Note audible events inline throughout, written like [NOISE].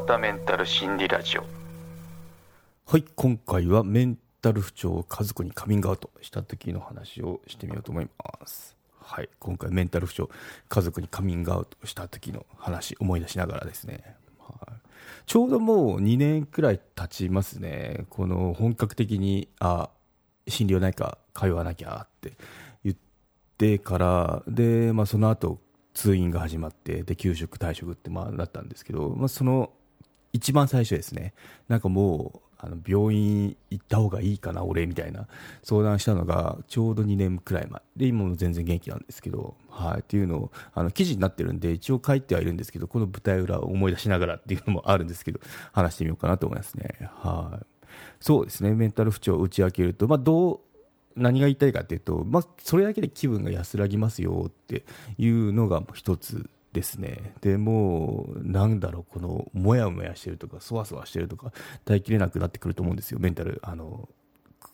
川田メンタル心理ラジオ。はい今回はメンタル不調を家族にカミングアウトした時の話をしてみようと思います。はい今回メンタル不調家族にカミングアウトした時の話思い出しながらですね、はい、ちょうどもう2年くらい経ちますね。この本格的にあ心療内科通わなきゃって言ってからで、まあ、その後通院が始まってで給食退職ってまあなったんですけど、まあ、その一番最初ですね。なんかもうあの病院行った方がいいかな俺みたいな。相談したのがちょうど2年くらい前。で今も全然元気なんですけど、はい、っていうのをあの記事になってるんで一応書いてはいるんですけどこの舞台裏を思い出しながらっていうのもあるんですけど話してみようかなと思いますね。はい。そうですね。メンタル不調を打ち明けると、まあ、どう何が言いたいかというと、まあ、それだけで気分が安らぎますよっていうのが一つですね。でもう、なんだろう、この、もやもやしてるとか、そわそわしてるとか、耐えきれなくなってくると思うんですよ、メンタル、あの、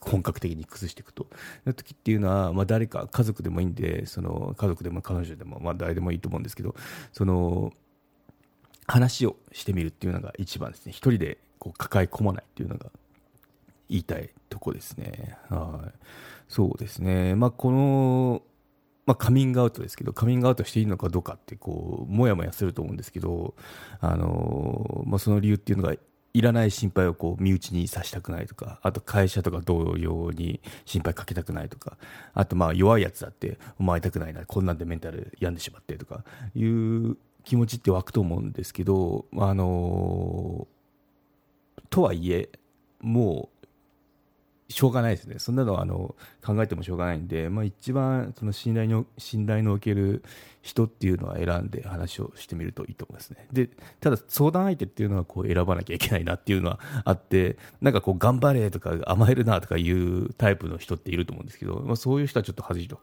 本格的に崩していくと。の時っていうのは、まあ、誰か、家族でもいいんで、その、家族でも彼女でも、まあ、誰でもいいと思うんですけど、その、話をしてみるっていうのが一番ですね。一人でこう抱え込まないっていうのが言いたいとこですね。はい。そうですね。まあ、この、まあ、カミングアウトですけど、カミングアウトしていいのかどうかって、こう、もやもやすると思うんですけど、あの、まあ、その理由っていうのが、いらない心配をこう身内にさしたくないとか、あと会社とか同僚に心配かけたくないとか、あとまあ弱いやつだって思われたくないな、こんなんでメンタル病んでしまってとかいう気持ちって湧くと思うんですけど、あのとはいえ、もうしょうがないですね、そんなのはあの考えてもしょうがないんで、まあ、一番その信頼の信頼のおける人っていうのは選んで話をしてみるといいと思いますね。でただ、相談相手っていうのはこう選ばなきゃいけないなっていうのはあって、なんかこう、頑張れとか甘えるなとかいうタイプの人っていると思うんですけど、まあ、そういう人はちょっと恥じと、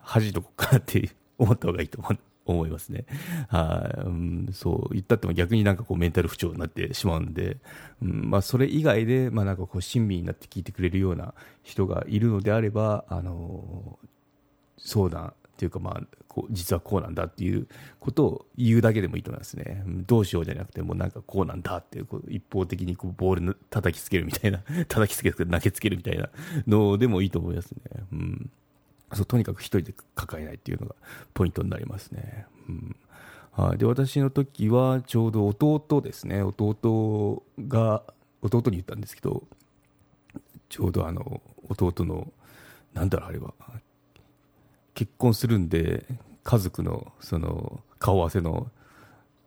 恥じとこうかなって思った方がいいと思う。思いますね。はい、うん、そう言ったっても逆になんかこうメンタル不調になってしまうんで、うん、まあそれ以外でまあなんかこう親身になって聞いてくれるような人がいるのであれば、あの相談っていうかまあこう実はこうなんだっていうことを言うだけでもいいと思いますね。どうしようじゃなくてもうなんかこうなんだっていうこう一方的にこうボール叩きつけるみたいな [LAUGHS] 叩きつける投げつけるみたいなのでもいいと思いますね。うんそうとにかく一人で抱えないっていうのがポイントになりますね。うん。はい、で私の時はちょうど弟ですね。弟が弟に言ったんですけどちょうどあの弟のなんだろうあれは。結婚するんで家族のその顔合わせの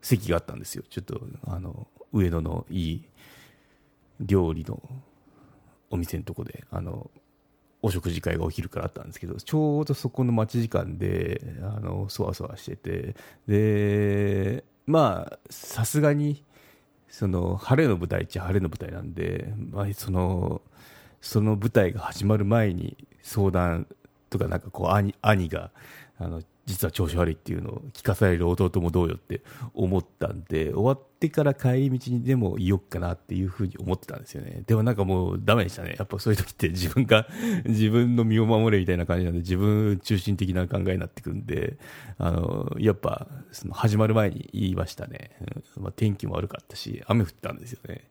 席があったんですよ。ちょっとあの上野のいい料理のお店のとこであのお食事会がお昼からあったんですけどちょうどそこの待ち時間であのそわそわしててでまあさすがにその晴れの舞台っちゃ晴れの舞台なんで、まあ、そのその舞台が始まる前に相談とかなんかこう兄兄があの実は調子悪いっていうのを聞かされる弟もどうよって思ったんで終わってから帰り道にでもいよっかなっていうふうに思ってたんですよね。でもなんかもうダメでしたね。やっぱそういう時って自分が [LAUGHS] 自分の身を守れみたいな感じなんで自分中心的な考えになってくるんであのやっぱその始まる前に言いましたね、うん。まあ、天気も悪かったし雨降ったんですよね。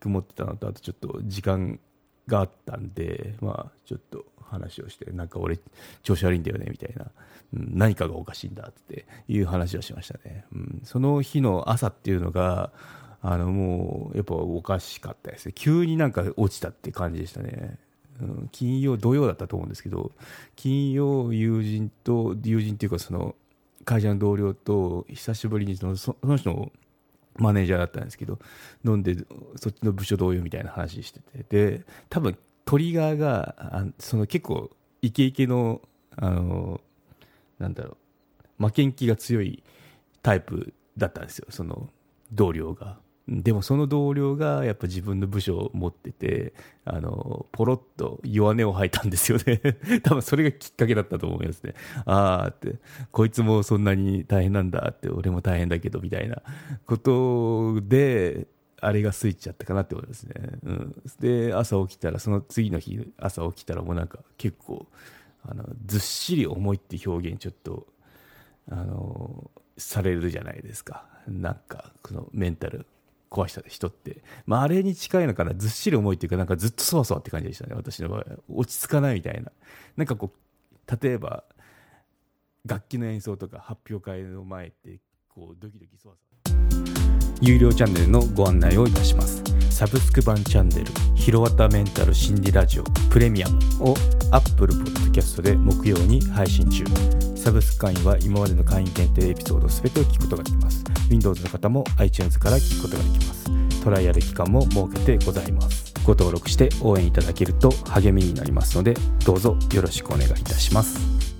曇ってたのとあとちょっと時間があったんでまあちょっと話をして、なんか俺、調子悪いんだよね、みたいな、うん、何かがおかしいんだっていう話をしましたね。うん、その日の朝っていうのが、あのもうやっぱおかしかったですね、急になんか落ちたって感じでしたね。うん、金曜、土曜だったと思うんですけど、金曜、友人と、友人っていうか、その会社の同僚と久しぶりにそのその人のマネージャーだったんですけど、飲んで、そっちの部署同様みたいな話してて、で、多分トリガーがあその結構イケイケのあのなんだろう負けん気が強いタイプだったんですよ。その同僚が。でもその同僚がやっぱ自分の部署を持っててあのポロッと弱音を吐いたんですよね。[LAUGHS] 多分それがきっかけだったと思いますね。ああって。こいつもそんなに大変なんだって俺も大変だけどみたいなことであれがスイッチやったかなって思いますね。うん、で、朝起きたら、その次の日、朝起きたらもうなんか結構、あのずっしり重いって表現ちょっと、あのされるじゃないですか。なんか、このメンタル。壊した人って、まあ、あれに近いのかな。ずっしり重いっていうかなんかずっとそわそわって感じでしたね。私の場合落ち着かないみたいな。なんかこう例えば楽器の演奏とか発表会の前ってこうドキドキそわそわ。有料チャンネルのご案内をいたします。サブスク版チャンネル「ひろわたメンタル心理ラジオプレミアム」を Apple Podcast で木曜に配信中。サブスク会員は今までの会員限定エピソード全てを聞くことができます。Windows の方も iTunes から聞くことができます。トライアル期間も設けてございます。ご登録して応援いただけると励みになりますのでどうぞよろしくお願いいたします。